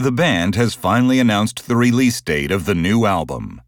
The band has finally announced the release date of the new album.